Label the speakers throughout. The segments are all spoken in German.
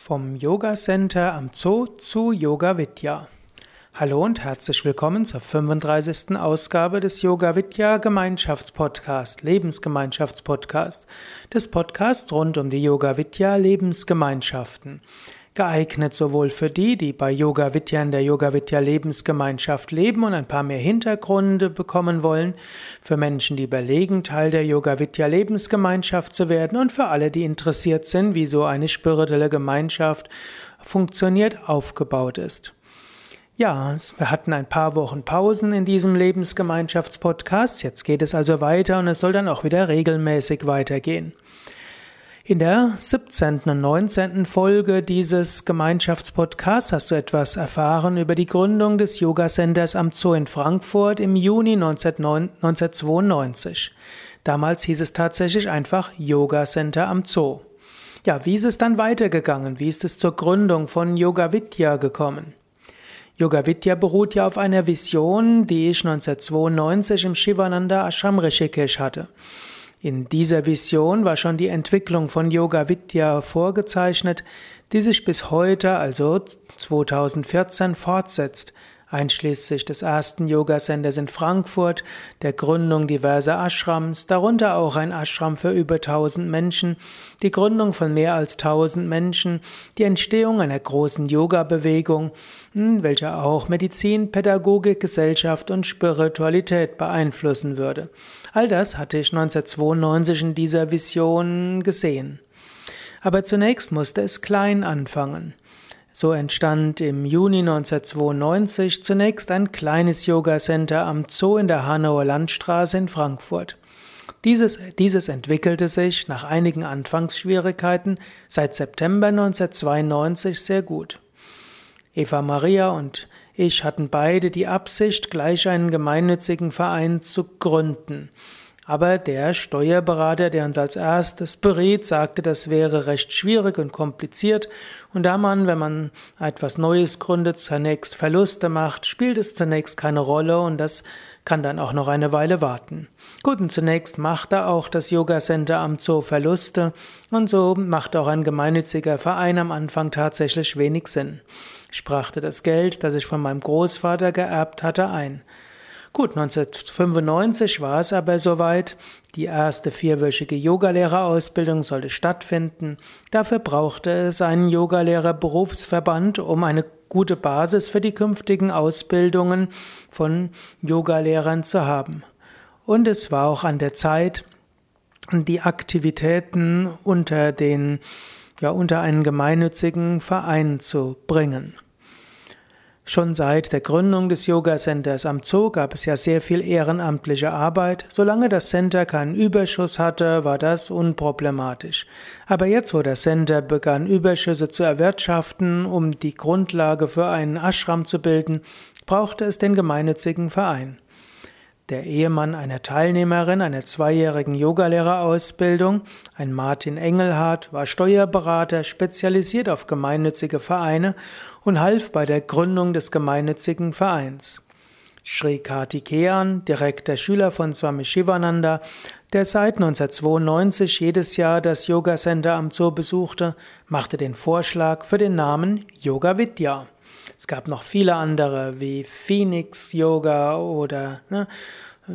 Speaker 1: Vom Yoga Center am Zoo zu Yoga Vidya. Hallo und herzlich willkommen zur 35. Ausgabe des Yoga Vidya Gemeinschaftspodcast, Lebensgemeinschaftspodcast, des Podcasts rund um die Yoga Vidya Lebensgemeinschaften geeignet sowohl für die, die bei Yoga Vidya in der Yoga Vidya Lebensgemeinschaft leben und ein paar mehr Hintergründe bekommen wollen, für Menschen, die überlegen, Teil der Yoga Vidya Lebensgemeinschaft zu werden und für alle, die interessiert sind, wie so eine spirituelle Gemeinschaft funktioniert, aufgebaut ist. Ja, wir hatten ein paar Wochen Pausen in diesem Lebensgemeinschaftspodcast. Jetzt geht es also weiter und es soll dann auch wieder regelmäßig weitergehen. In der 17. und 19. Folge dieses Gemeinschaftspodcasts hast du etwas erfahren über die Gründung des Yoga Centers am Zoo in Frankfurt im Juni 1992. Damals hieß es tatsächlich einfach Yoga Center am Zoo. Ja, wie ist es dann weitergegangen? Wie ist es zur Gründung von Yoga Vidya gekommen? Yoga Vidya beruht ja auf einer Vision, die ich 1992 im Shivananda Ashram Rishikesh hatte. In dieser Vision war schon die Entwicklung von Yoga Vidya vorgezeichnet, die sich bis heute, also 2014, fortsetzt einschließlich des ersten Yoga-Centers in Frankfurt, der Gründung diverser Ashrams, darunter auch ein Ashram für über 1000 Menschen, die Gründung von mehr als 1000 Menschen, die Entstehung einer großen Yoga-Bewegung, hm, welche auch Medizin, Pädagogik, Gesellschaft und Spiritualität beeinflussen würde. All das hatte ich 1992 in dieser Vision gesehen. Aber zunächst musste es klein anfangen. So entstand im Juni 1992 zunächst ein kleines Yoga-Center am Zoo in der Hanauer Landstraße in Frankfurt. Dieses, dieses entwickelte sich nach einigen Anfangsschwierigkeiten seit September 1992 sehr gut. Eva Maria und ich hatten beide die Absicht, gleich einen gemeinnützigen Verein zu gründen. Aber der Steuerberater, der uns als erstes berät, sagte, das wäre recht schwierig und kompliziert. Und da man, wenn man etwas Neues gründet, zunächst Verluste macht, spielt es zunächst keine Rolle und das kann dann auch noch eine Weile warten. Gut, und zunächst machte auch das Yoga Center am Zoo Verluste und so macht auch ein gemeinnütziger Verein am Anfang tatsächlich wenig Sinn. Ich brachte das Geld, das ich von meinem Großvater geerbt hatte, ein. Gut, 1995 war es aber soweit. Die erste vierwöchige Yogalehrerausbildung sollte stattfinden. Dafür brauchte es einen Yogalehrerberufsverband, um eine gute Basis für die künftigen Ausbildungen von Yogalehrern zu haben. Und es war auch an der Zeit, die Aktivitäten unter den, ja, unter einen gemeinnützigen Verein zu bringen. Schon seit der Gründung des Yoga Centers am Zoo gab es ja sehr viel ehrenamtliche Arbeit. Solange das Center keinen Überschuss hatte, war das unproblematisch. Aber jetzt, wo das Center begann, Überschüsse zu erwirtschaften, um die Grundlage für einen Ashram zu bilden, brauchte es den gemeinnützigen Verein. Der Ehemann einer Teilnehmerin einer zweijährigen Yogalehrerausbildung, ein Martin Engelhardt, war Steuerberater, spezialisiert auf gemeinnützige Vereine und half bei der Gründung des gemeinnützigen Vereins. Sri Kartikeyan, direkter Schüler von Swami Shivananda, der seit 1992 jedes Jahr das Yoga Center am Zoo besuchte, machte den Vorschlag für den Namen Yoga Vidya. Es gab noch viele andere wie Phoenix Yoga oder ne,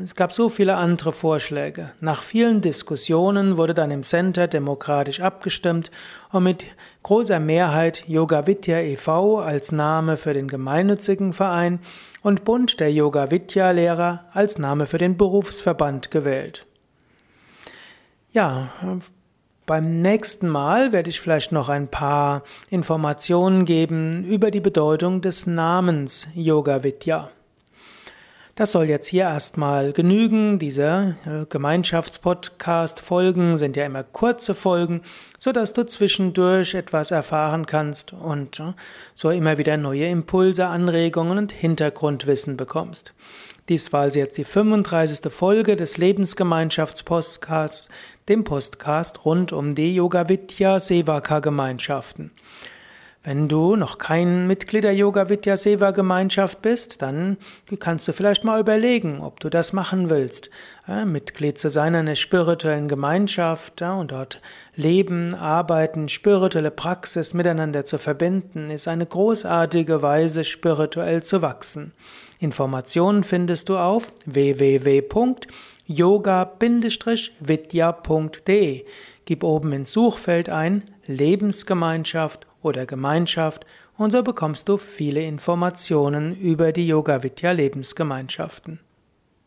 Speaker 1: es gab so viele andere Vorschläge. Nach vielen Diskussionen wurde dann im Center demokratisch abgestimmt und mit großer Mehrheit Yoga Vidya e.V. als Name für den gemeinnützigen Verein und Bund der Yoga Vidya Lehrer als Name für den Berufsverband gewählt. Ja, beim nächsten Mal werde ich vielleicht noch ein paar Informationen geben über die Bedeutung des Namens Yoga Vidya. Das soll jetzt hier erstmal genügen. Diese äh, Gemeinschaftspodcast-Folgen sind ja immer kurze Folgen, so dass du zwischendurch etwas erfahren kannst und äh, so immer wieder neue Impulse, Anregungen und Hintergrundwissen bekommst. Dies war also jetzt die 35. Folge des Lebensgemeinschaftspodcasts dem Podcast rund um die Yoga Vidya Sevaka Gemeinschaften. Wenn du noch kein Mitglied der Yoga Vidya Seva Gemeinschaft bist, dann kannst du vielleicht mal überlegen, ob du das machen willst. Ja, Mitglied zu sein einer spirituellen Gemeinschaft und dort leben, arbeiten, spirituelle Praxis miteinander zu verbinden, ist eine großartige Weise, spirituell zu wachsen. Informationen findest du auf www.yoga-vidya.de. Gib oben ins Suchfeld ein Lebensgemeinschaft oder Gemeinschaft und so bekommst du viele Informationen über die Yoga Vidya Lebensgemeinschaften.